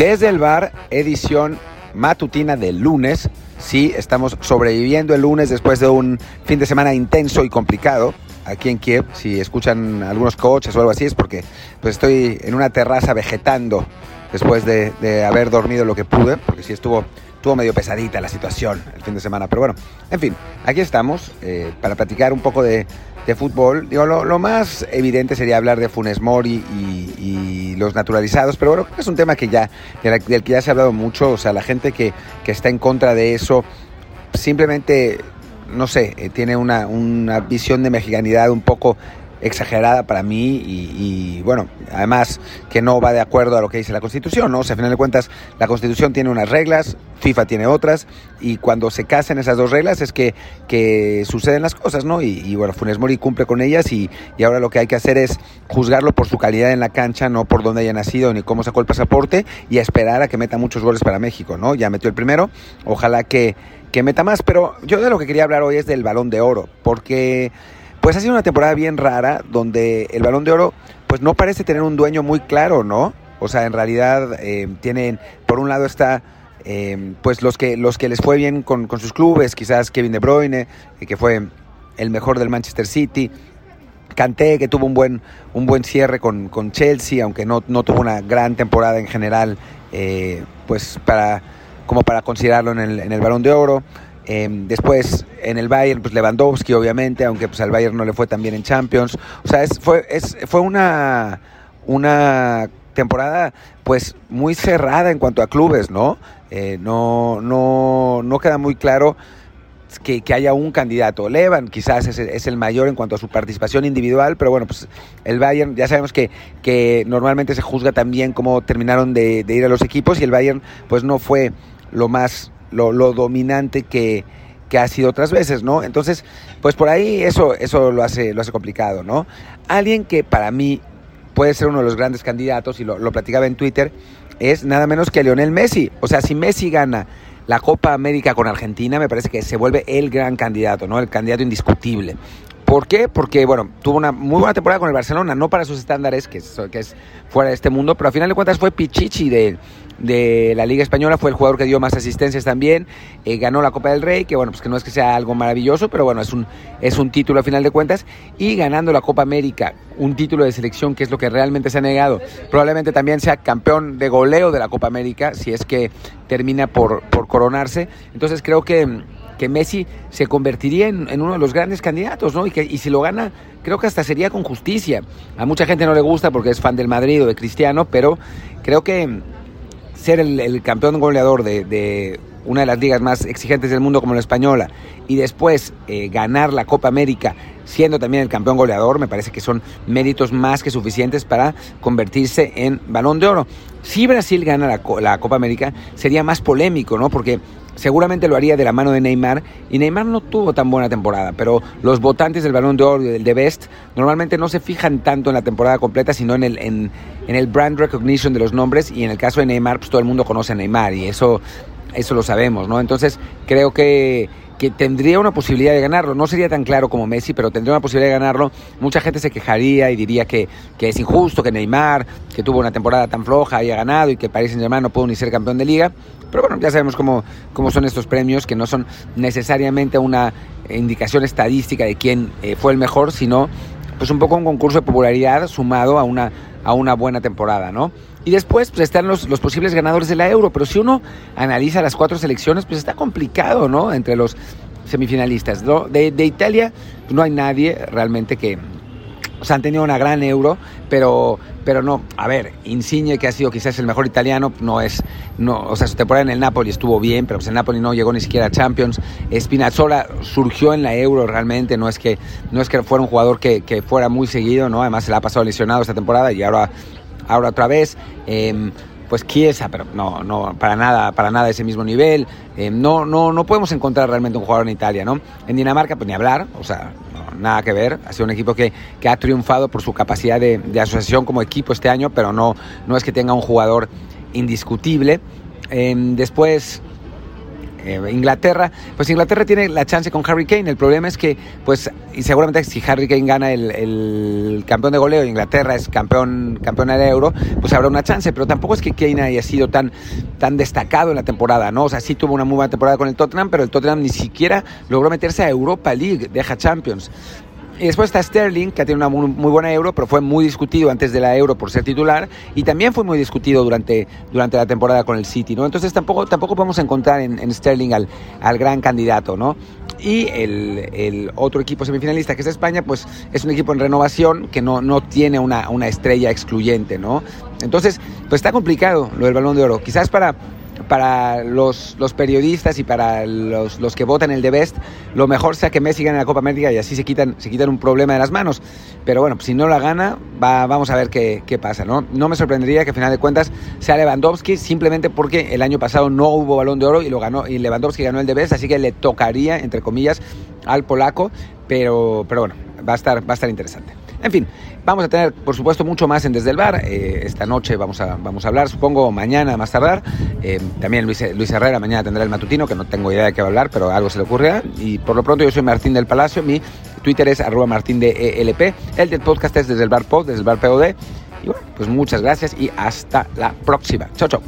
Desde el bar, edición matutina del lunes. Sí, estamos sobreviviendo el lunes después de un fin de semana intenso y complicado aquí en Kiev. Si escuchan algunos coches o algo así es porque pues estoy en una terraza vegetando después de, haber dormido lo que pude, porque sí estuvo, estuvo medio pesadita la situación el fin de semana. Pero bueno, en fin, aquí estamos eh, para platicar un poco de, de fútbol. Digo, lo, lo, más evidente sería hablar de Funes Mori y, los naturalizados, pero bueno, creo que es un tema que ya, del que ya se ha hablado mucho. O sea, la gente que, que está en contra de eso simplemente no sé, eh, tiene una, una, visión de mexicanidad un poco exagerada para mí y, bueno, además que no va de acuerdo a lo que dice la Constitución, ¿no? O sea, a final de cuentas, la Constitución tiene unas reglas, FIFA tiene otras y cuando se casan esas dos reglas es que, que suceden las cosas, ¿no? Y, y bueno, Funes Mori cumple con ellas y, y, ahora lo que hay que hacer es juzgarlo por su calidad en la cancha, no por dónde haya nacido ni cómo sacó el pasaporte y a esperar a que meta muchos goles para México, ¿no? Ya metió el primero, ojalá que, que meta más, pero yo de lo que quería hablar hoy es del balón de oro, porque pues ha sido una temporada bien rara donde el balón de oro pues no parece tener un dueño muy claro, ¿no? O sea, en realidad eh, tienen, por un lado está eh, pues los que, los que les fue bien con, con, sus clubes, quizás Kevin De Bruyne, eh, que fue el mejor del Manchester City, Kanté, que tuvo un buen, un buen cierre con, con Chelsea, aunque no, no, tuvo una gran temporada en general, eh, pues para, como para considerarlo en el, en el balón de oro. Eh, después en el Bayern, pues Lewandowski, obviamente, aunque pues al Bayern no le fue tan bien en Champions. O sea, es, fue, fue una, una temporada pues muy cerrada en cuanto a clubes, ¿no? Eh, no, no, no queda muy claro que, que, haya un candidato. Levan quizás es, es, el mayor en cuanto a su participación individual, pero bueno, pues el Bayern ya sabemos que, que normalmente se juzga también cómo terminaron de ir a los equipos y el Bayern pues no fue lo más lo, dominante que, que, ha sido otras veces, ¿no? Entonces, pues por ahí eso, eso lo, hace, lo hace complicado, ¿no? Alguien que para mí puede ser uno de los grandes candidatos, y lo, lo platicaba en Twitter, es nada menos que Lionel Messi. O sea, si Messi gana la Copa América con Argentina, me parece que se vuelve el gran candidato, ¿no? El candidato indiscutible. ¿Por qué? Porque, bueno, tuvo una muy buena temporada con el Barcelona, no para sus estándares, que es, que fuera de este mundo, pero al final de cuentas fue Pichichi de, de la Liga Española, fue el jugador que dio más asistencias también, eh, ganó la Copa del Rey, que bueno, pues que no es que sea algo maravilloso, pero bueno, es un, es un título a final de cuentas, y ganando la Copa América, un título de selección que es lo que realmente se ha negado, probablemente también sea campeón de goleo de la Copa América, si es que termina por, por coronarse, entonces creo que que Messi se convertiría en, uno de los grandes candidatos, ¿no? Y, que, y si lo gana, creo que hasta sería con justicia. A mucha gente no le gusta porque es fan del Madrid o de Cristiano, pero creo que ser el, campeón goleador de, una de las ligas más exigentes del mundo como la española y después eh, ganar la Copa América siendo también el campeón goleador, me parece que son méritos más que suficientes para convertirse en balón de oro. Si Brasil gana la, Copa América, sería más polémico, ¿no? Porque seguramente lo haría de la mano de Neymar y Neymar no tuvo tan buena temporada, pero los votantes del Balón de Oro y del The Best normalmente no se fijan tanto en la temporada completa, sino en el, en, en el brand recognition de los nombres y en el caso de Neymar, pues todo el mundo conoce a Neymar y eso, eso lo sabemos, ¿no? Entonces creo que que tendría una posibilidad de ganarlo. No sería tan claro como Messi, pero tendría una posibilidad de ganarlo. Mucha gente se quejaría y diría que, que es injusto que Neymar, que tuvo una temporada tan floja, haya ganado y que Paris Saint-Germain no pudo ni ser campeón de liga. Pero bueno, ya sabemos cómo, cómo son estos premios, que no son necesariamente una indicación estadística de quién eh, fue el mejor, sino pues un poco un concurso de popularidad sumado a una, a una buena temporada, ¿no? Y después pues, están los, los, posibles ganadores de la Euro, pero si uno analiza las cuatro selecciones, pues está complicado, ¿no? Entre los semifinalistas, ¿no? De, de Italia pues, no hay nadie realmente que... O sea, han tenido una gran Euro, pero, pero no, a ver, Insigne, que ha sido quizás el mejor italiano, no es, no, o sea, su temporada en el Napoli estuvo bien, pero pues el Napoli no llegó ni siquiera a Champions. Spinazzola surgió en la Euro realmente, no es que, no es que fuera un jugador que, que fuera muy seguido, ¿no? Además se la ha pasado lesionado esta temporada y ahora ahora otra vez. Eh, pues Chiesa, pero no, no, para nada, para nada ese mismo nivel. Eh, no, no, no podemos encontrar realmente un jugador en Italia, ¿no? En Dinamarca, pues ni hablar, o sea, no, nada que ver. Ha sido un equipo que, que ha triunfado por su capacidad de, de, asociación como equipo este año, pero no, no es que tenga un jugador indiscutible. Eh, después, eh, Inglaterra, pues Inglaterra tiene la chance con Harry Kane. El problema es que, pues, y seguramente si Harry Kane gana el, campeón de goleo Inglaterra es campeón, campeón del Euro, pues habrá una chance. Pero tampoco es que Kane haya sido tan, tan destacado en la temporada, ¿no? O sea, sí tuvo una muy buena temporada con el Tottenham, pero el Tottenham ni siquiera logró meterse a Europa League, deja Champions. Y después está Sterling, que tiene una muy, buena euro, pero fue muy discutido antes de la euro por ser titular y también fue muy discutido durante, durante la temporada con el City, ¿no? Entonces tampoco, tampoco podemos encontrar en, Sterling al, al, gran candidato, ¿no? Y el, el, otro equipo semifinalista, que es España, pues es un equipo en renovación que no, no tiene una, una estrella excluyente, ¿no? Entonces, pues está complicado lo del balón de oro. Quizás para para los, los periodistas y para los, los, que votan el de Best, lo mejor sea que Messi gane la Copa América y así se quitan, se quitan un problema de las manos. Pero bueno, si no la gana, va, vamos a ver qué, qué, pasa. ¿no? no me sorprendería que a final de cuentas sea Lewandowski, simplemente porque el año pasado no hubo balón de oro y, lo ganó, y Lewandowski ganó el de Best, así que le tocaría, entre comillas, al polaco. Pero, pero bueno, va a estar, va a estar interesante. En fin, vamos a tener, por supuesto, mucho más en Desde el Bar. Eh, esta noche vamos a, vamos a hablar, supongo, mañana más tardar. Eh, también Luis, Luis Herrera mañana tendrá el matutino, que no tengo idea de qué va a hablar, pero algo se le ocurrirá. Y por lo pronto yo soy Martín del Palacio, mi Twitter es arroba ELP, el del podcast es Desde el Bar Pod, Desde el Bar POD. Y bueno, pues muchas gracias y hasta la próxima. Chao, chao.